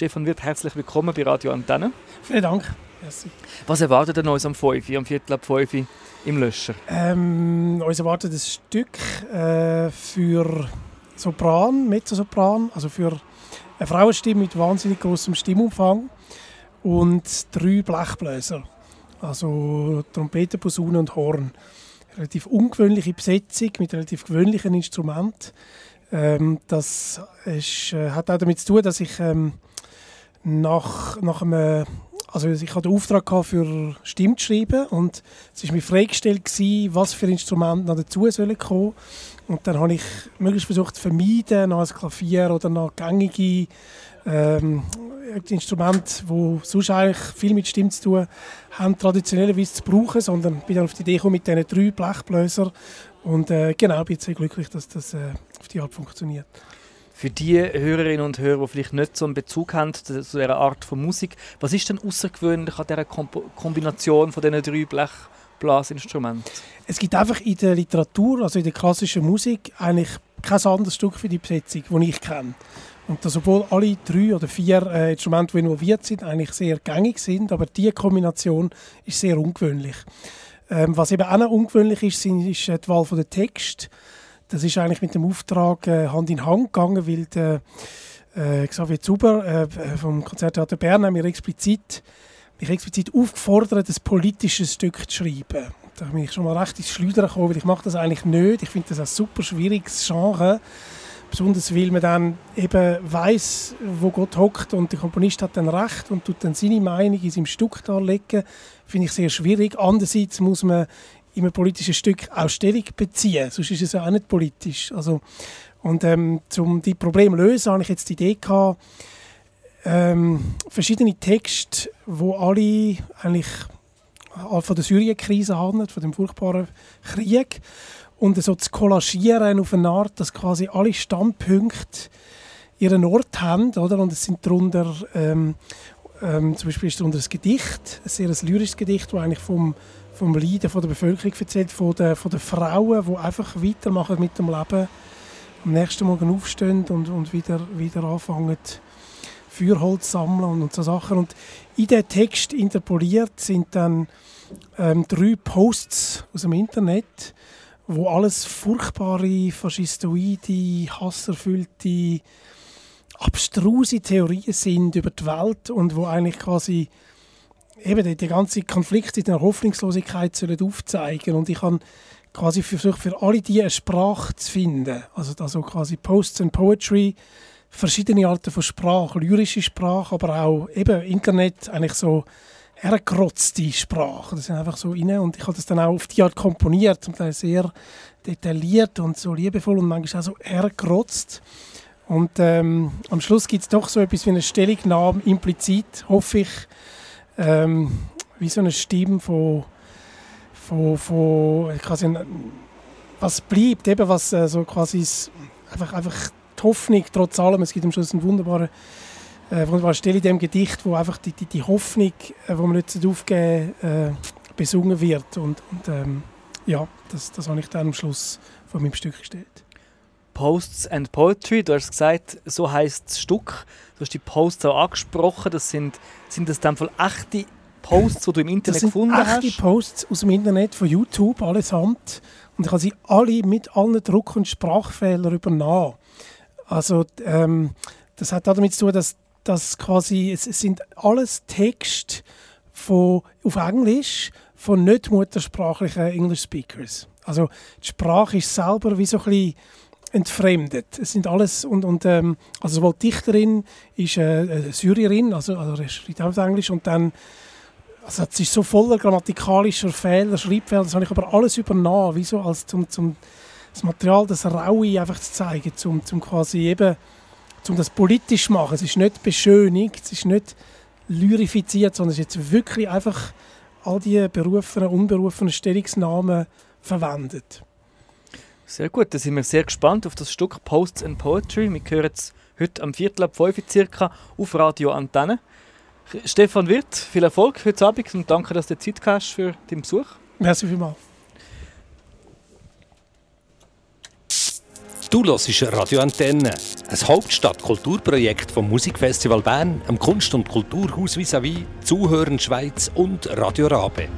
Stefan Wirth, herzlich willkommen bei Radio Antenne. Vielen Dank. Merci. Was erwartet ihr uns am 5 am Viertel ab 5 im Löscher? Ähm, uns erwartet ein Stück äh, für Sopran, Mezzosopran, also für eine Frauenstimme mit wahnsinnig großem Stimmumfang und drei Blechbläser, also Trompete, Posaune und Horn. Relativ ungewöhnliche Besetzung mit relativ gewöhnlichen Instrumenten. Ähm, das ist, äh, hat auch damit zu tun, dass ich ähm, nach, nach einem also ich hatte den Auftrag für Stimme zu schreiben und es war mir freigestellt, gewesen, was für Instrumente noch dazu sollen kommen. Und dann habe ich möglichst versucht zu vermeiden, noch ein Klavier oder noch gängige ähm, Instrumente, die sonst eigentlich viel mit Stimme zu tun haben, traditionellerweise zu brauchen, sondern bin dann auf die Idee gekommen mit diesen drei Blechbläsern und äh, genau, bin sehr glücklich, dass das äh, auf die Art funktioniert. Für die Hörerinnen und Hörer, die vielleicht nicht so einen Bezug haben zu dieser Art von Musik, was ist denn außergewöhnlich an dieser Komp Kombination von diesen drei Blechblasinstrumenten? Es gibt einfach in der Literatur, also in der klassischen Musik, eigentlich kein anderes Stück für die Besetzung, das ich kenne. Und dass obwohl alle drei oder vier äh, Instrumente, die involviert sind, eigentlich sehr gängig sind, aber diese Kombination ist sehr ungewöhnlich. Ähm, was eben auch noch ungewöhnlich ist, ist die Wahl der Text. Das ist eigentlich mit dem Auftrag äh, Hand in Hand gegangen, weil der äh, Xavier Zuber äh, vom Konzerttheater Bern hat mir explizit, mich explizit aufgefordert, ein politisches Stück zu schreiben. Da bin ich schon mal recht ins Schleudern gekommen, weil ich mache das eigentlich nicht. Ich finde das ein super schwieriges Genre. Besonders weil man dann eben weiß, wo Gott hockt und der Komponist hat dann recht und tut dann seine Meinung in seinem Stück darlegen. Finde ich sehr schwierig. Andererseits muss man in einem politischen Stück auch Stellung beziehen, sonst ist es ja auch nicht politisch. Also, und ähm, um die Probleme zu lösen, habe ich jetzt die Idee gehabt, ähm, verschiedene Texte, wo alle eigentlich von der Syrien-Krise handeln, von dem furchtbaren Krieg, und so zu kollagieren auf eine Art, dass quasi alle Standpunkte ihren Ort haben, oder? Und es sind darunter ähm, ähm, zum Beispiel ist darunter ein Gedicht, ein sehr ein lyrisches Gedicht, das eigentlich vom vom Leiden von der Bevölkerung erzählt, von den, von den Frauen, die einfach weitermachen mit dem Leben, am nächsten Morgen aufstehen und, und wieder, wieder anfangen, Feuerholz sammeln und, so Sachen. Und in den Text interpoliert sind dann ähm, drei Posts aus dem Internet, wo alles furchtbare, faschistoide, hasserfüllte, abstruse Theorien sind über die Welt und wo eigentlich quasi eben die, die ganze Konflikt in der Hoffnungslosigkeit sollen aufzeigen und ich habe quasi versucht für alle die eine Sprache zu finden, also also quasi Posts and Poetry, verschiedene Arten von Sprache, lyrische Sprache, aber auch eben Internet eigentlich so hergerotzte Sprache. Das sind einfach so rein und ich habe das dann auch auf die Art komponiert, zum Teil sehr detailliert und so liebevoll und manchmal auch so hergerotzt. Und ähm, am Schluss gibt es doch so etwas wie eine Stellungnahme implizit, hoffe ich, ähm, wie so eine Stimme von, von, von quasi was bleibt, eben was äh, so quasi einfach, einfach die Hoffnung trotz allem, es gibt am Schluss eine wunderbare, äh, wunderbare Stelle in dem Gedicht, wo einfach die, die, die Hoffnung, äh, wo man nicht aufgeben äh, besungen wird und, und ähm, ja, das, das habe ich dann am Schluss von meinem Stück gestellt. Posts and Poetry, du hast gesagt, so heißt das Stück. Du hast die Posts auch angesprochen. Das sind, sind das dann voll echte Posts, die du im Internet das sind gefunden hast? echte Posts aus dem Internet, von YouTube, allesamt. Und ich habe sie alle mit allen Druck- und Sprachfehlern übernommen. Also ähm, das hat damit zu tun, dass, dass quasi, es, es sind alles Texte von, auf Englisch von nicht muttersprachlichen English Speakers. Also die Sprache ist selber wie so ein bisschen entfremdet. Es sind alles und, und ähm, also sowohl die Dichterin ist äh, äh Syrierin, also, also schreibt auf Englisch und dann also es ist so voller grammatikalischer Fehler, Schreibfehler, das habe ich aber alles übernommen, wie als zum, zum das Material, das Raue einfach zu zeigen, zum, zum quasi eben zum das politisch zu machen. Es ist nicht beschönigt, es ist nicht lyrifiziert, sondern es ist jetzt wirklich einfach all die berufenen, unberufenen Stellungsnamen verwendet. Sehr gut, da sind wir sehr gespannt auf das Stück Posts and Poetry. Wir hören es heute am Viertel ab 5 circa auf Radio Antenne. Stefan Wirth, viel Erfolg heute Abend und danke, dass du Zeit hast für den Besuch. Merci vielmals. Du hörst Radio Antenne, Ein Hauptstadt-Kulturprojekt vom Musikfestival Bern, am Kunst- und Kulturhaus vis-à-vis, Zuhören Schweiz und Radio Rabe.